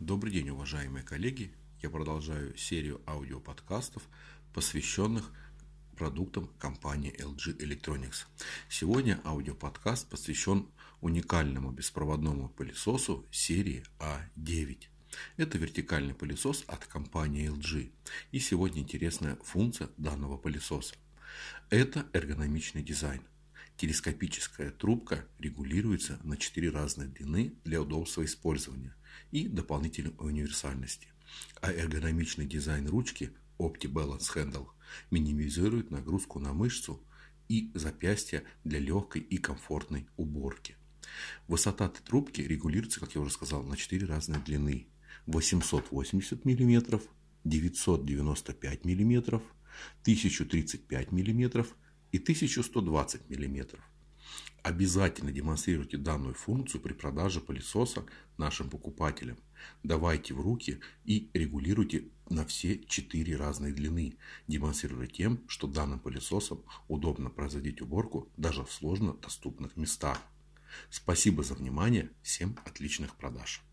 Добрый день, уважаемые коллеги! Я продолжаю серию аудиоподкастов, посвященных продуктам компании LG Electronics. Сегодня аудиоподкаст посвящен уникальному беспроводному пылесосу серии А9. Это вертикальный пылесос от компании LG. И сегодня интересная функция данного пылесоса. Это эргономичный дизайн. Телескопическая трубка регулируется на 4 разные длины для удобства использования и дополнительной универсальности. А эргономичный дизайн ручки Opti Balance Handle минимизирует нагрузку на мышцу и запястья для легкой и комфортной уборки. Высота трубки регулируется, как я уже сказал, на 4 разные длины. 880 мм, 995 мм, 1035 мм и 1120 мм. Обязательно демонстрируйте данную функцию при продаже пылесоса нашим покупателям. Давайте в руки и регулируйте на все четыре разные длины, демонстрируя тем, что данным пылесосом удобно производить уборку даже в сложно доступных местах. Спасибо за внимание, всем отличных продаж!